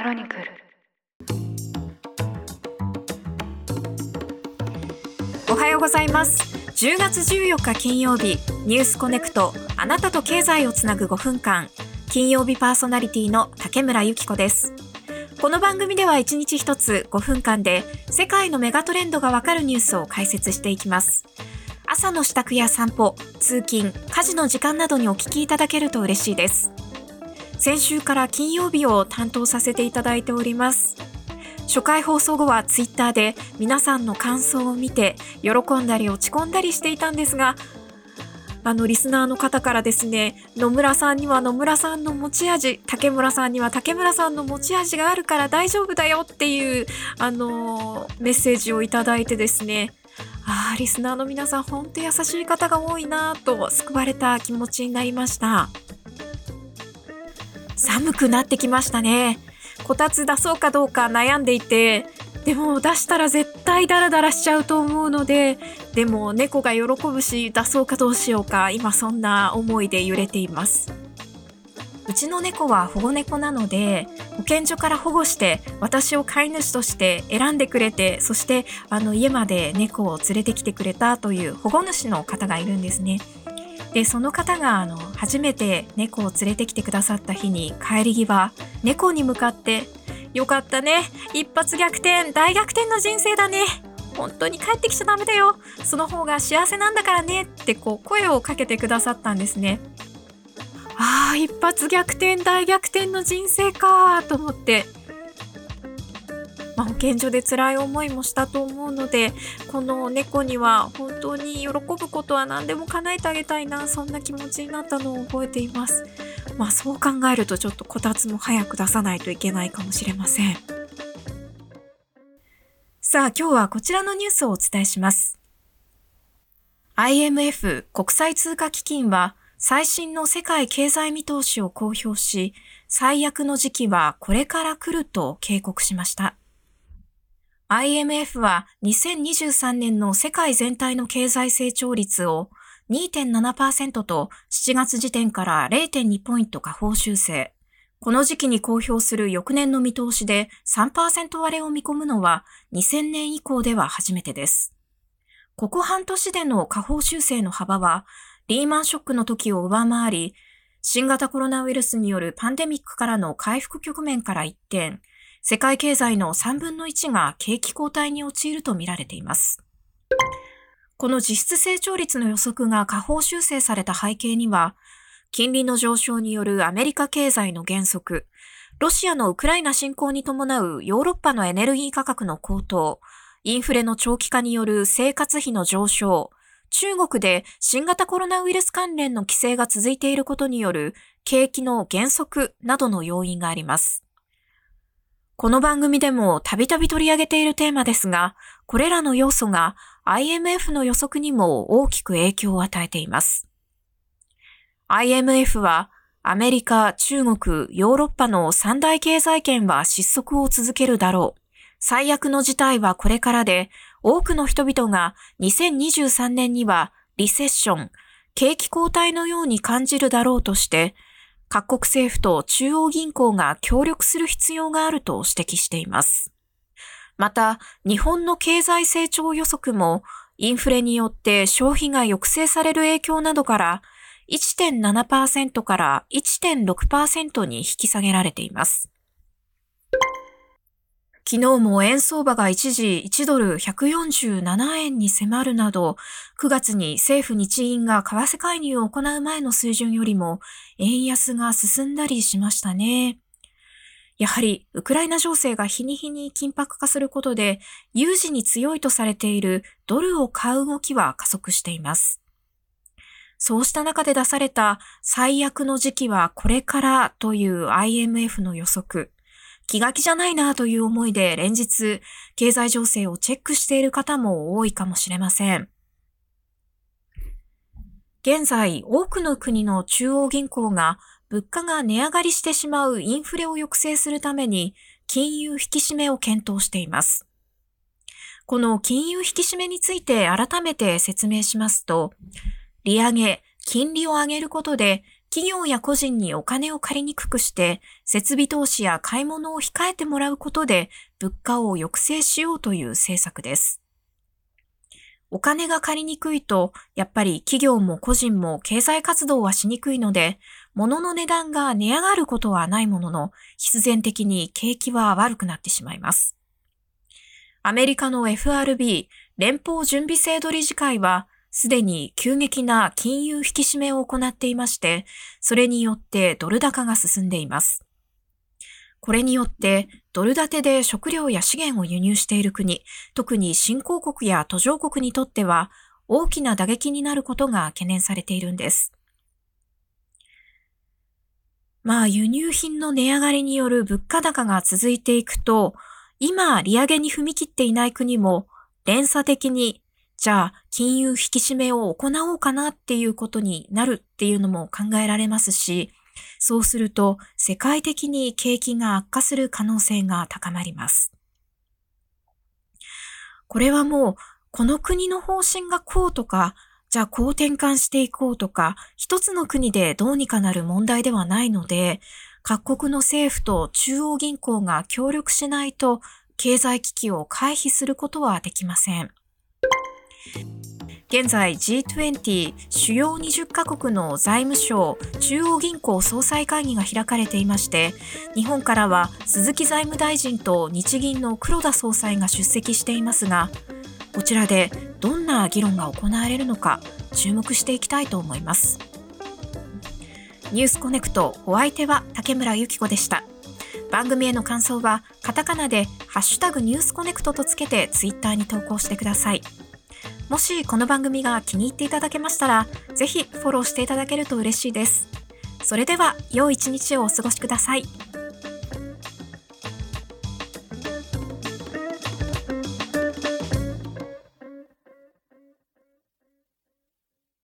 クロニクル。おはようございます。10月14日金曜日ニュースコネクトあなたと経済をつなぐ5分間。金曜日パーソナリティの竹村由紀子です。この番組では1日1つ5分間で世界のメガトレンドがわかるニュースを解説していきます。朝の支度や散歩、通勤、家事の時間などにお聞きいただけると嬉しいです。先週から金曜日を担当させていただいております。初回放送後はツイッターで皆さんの感想を見て喜んだり落ち込んだりしていたんですがあのリスナーの方からですね野村さんには野村さんの持ち味竹村さんには竹村さんの持ち味があるから大丈夫だよっていうあのメッセージをいただいてですねああリスナーの皆さん本当優しい方が多いなと救われた気持ちになりました。寒くなってきましたね。こたつ出そうかどうか悩んでいて、でも出したら絶対ダラダラしちゃうと思うので、でも猫が喜ぶし出そうかどうしようか、今そんな思いで揺れています。うちの猫は保護猫なので、保健所から保護して私を飼い主として選んでくれて、そしてあの家まで猫を連れてきてくれたという保護主の方がいるんですね。でその方があの初めて猫を連れてきてくださった日に帰り際猫に向かって「よかったね一発逆転大逆転の人生だね本当に帰ってきちゃダメだよその方が幸せなんだからね」ってこう声をかけてくださったんですね。ああ一発逆転大逆転の人生かと思ってまあ、保健所で辛い思いもしたと思うのでこの猫には本当に喜ぶことは何でも叶えてあげたいなそんな気持ちになったのを覚えています。まあそう考えるとちょっとこたつも早く出さないといけないかもしれません。さあ今日はこちらのニュースをお伝えします。IMF 国際通貨基金は最新の世界経済見通しを公表し、最悪の時期はこれから来ると警告しました。IMF は2023年の世界全体の経済成長率を2.7%と7月時点から0.2ポイント下方修正。この時期に公表する翌年の見通しで3%割れを見込むのは2000年以降では初めてです。ここ半年での下方修正の幅はリーマンショックの時を上回り、新型コロナウイルスによるパンデミックからの回復局面から一転、世界経済の3分の1が景気後退に陥るとみられています。この実質成長率の予測が下方修正された背景には、金利の上昇によるアメリカ経済の減速、ロシアのウクライナ侵攻に伴うヨーロッパのエネルギー価格の高騰、インフレの長期化による生活費の上昇、中国で新型コロナウイルス関連の規制が続いていることによる景気の減速などの要因があります。この番組でもたびたび取り上げているテーマですが、これらの要素が IMF の予測にも大きく影響を与えています。IMF はアメリカ、中国、ヨーロッパの三大経済圏は失速を続けるだろう。最悪の事態はこれからで、多くの人々が2023年にはリセッション、景気後退のように感じるだろうとして、各国政府と中央銀行が協力する必要があると指摘しています。また、日本の経済成長予測もインフレによって消費が抑制される影響などから1.7%から1.6%に引き下げられています。昨日も円相場が一時1ドル147円に迫るなど、9月に政府日銀が為替介入を行う前の水準よりも円安が進んだりしましたね。やはり、ウクライナ情勢が日に日に緊迫化することで、有事に強いとされているドルを買う動きは加速しています。そうした中で出された最悪の時期はこれからという IMF の予測。気が気じゃないなという思いで連日経済情勢をチェックしている方も多いかもしれません。現在、多くの国の中央銀行が物価が値上がりしてしまうインフレを抑制するために金融引き締めを検討しています。この金融引き締めについて改めて説明しますと、利上げ、金利を上げることで企業や個人にお金を借りにくくして、設備投資や買い物を控えてもらうことで、物価を抑制しようという政策です。お金が借りにくいと、やっぱり企業も個人も経済活動はしにくいので、物の値段が値上がることはないものの、必然的に景気は悪くなってしまいます。アメリカの FRB 連邦準備制度理事会は、すでに急激な金融引き締めを行っていまして、それによってドル高が進んでいます。これによってドル建てで食料や資源を輸入している国、特に新興国や途上国にとっては大きな打撃になることが懸念されているんです。まあ輸入品の値上がりによる物価高が続いていくと、今利上げに踏み切っていない国も連鎖的にじゃあ金融引き締めを行おうかなっていうことになるっていうのも考えられますし、そうすると世界的に景気が悪化する可能性が高まります。これはもうこの国の方針がこうとか、じゃあこう転換していこうとか、一つの国でどうにかなる問題ではないので、各国の政府と中央銀行が協力しないと経済危機を回避することはできません。現在 G20 主要20カ国の財務省中央銀行総裁会議が開かれていまして日本からは鈴木財務大臣と日銀の黒田総裁が出席していますがこちらでどんな議論が行われるのか注目していきたいと思いますニュースコネクトお相手は竹村由紀子でした番組への感想はカタカナでハッシュタグニュースコネクトとつけてツイッターに投稿してください。もしこの番組が気に入っていただけましたら、ぜひフォローしていただけると嬉しいです。それでは、良い一日をお過ごしください。